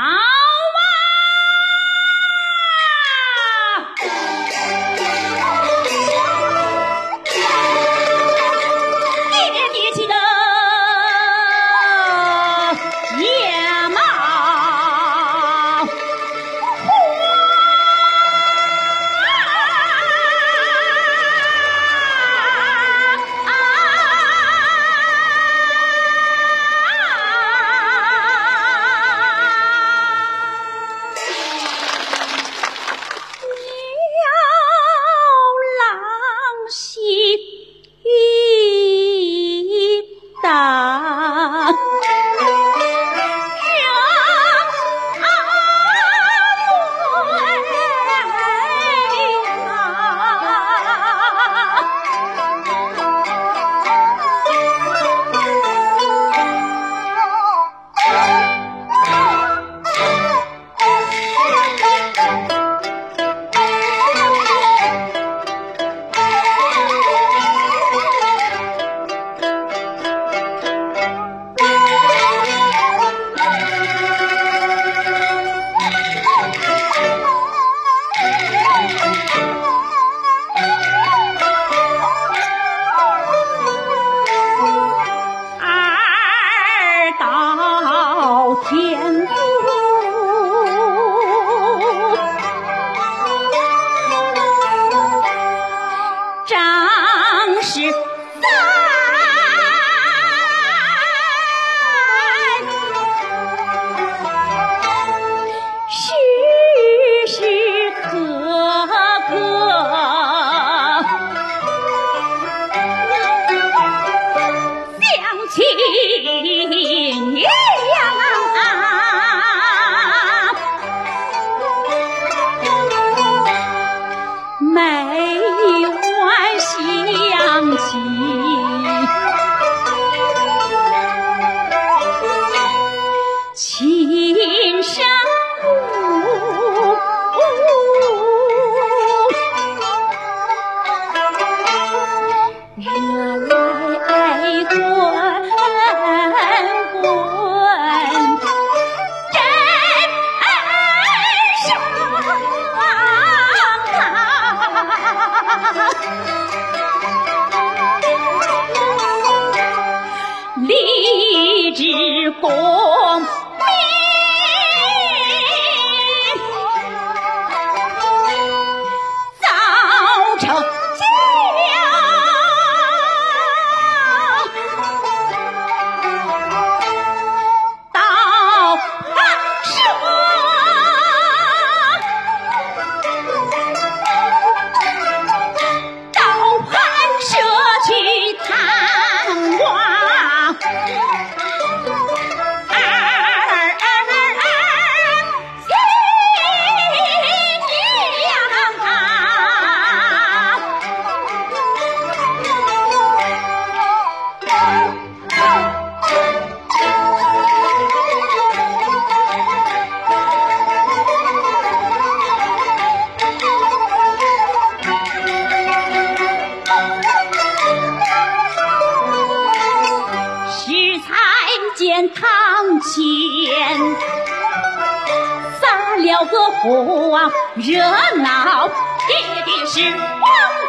Ah! 情也每晚想起多。堂前撒了个谎热闹的是王